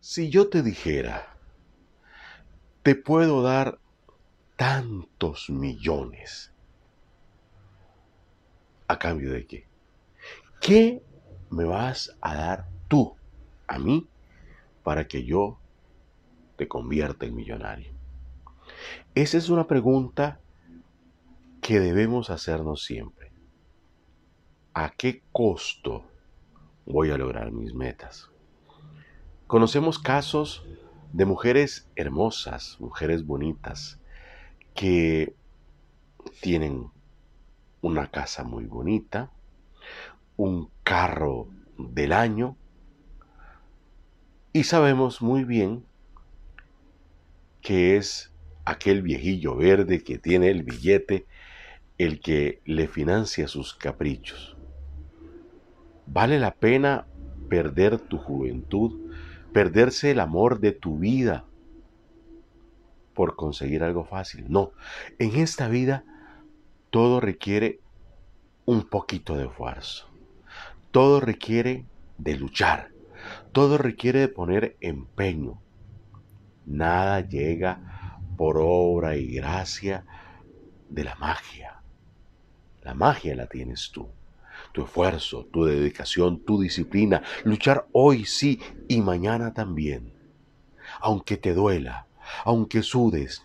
Si yo te dijera, te puedo dar tantos millones, ¿a cambio de qué? ¿Qué me vas a dar tú a mí para que yo te convierta en millonario? Esa es una pregunta que debemos hacernos siempre. ¿A qué costo voy a lograr mis metas? Conocemos casos de mujeres hermosas, mujeres bonitas, que tienen una casa muy bonita, un carro del año, y sabemos muy bien que es aquel viejillo verde que tiene el billete el que le financia sus caprichos. ¿Vale la pena perder tu juventud, perderse el amor de tu vida por conseguir algo fácil? No, en esta vida todo requiere un poquito de esfuerzo. Todo requiere de luchar. Todo requiere de poner empeño. Nada llega por obra y gracia de la magia. La magia la tienes tú. Tu esfuerzo, tu dedicación, tu disciplina. Luchar hoy sí y mañana también. Aunque te duela, aunque sudes,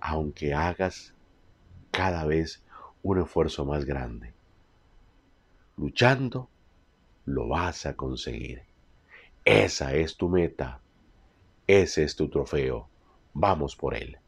aunque hagas cada vez un esfuerzo más grande. Luchando, lo vas a conseguir. Esa es tu meta. Ese es tu trofeo. Vamos por él.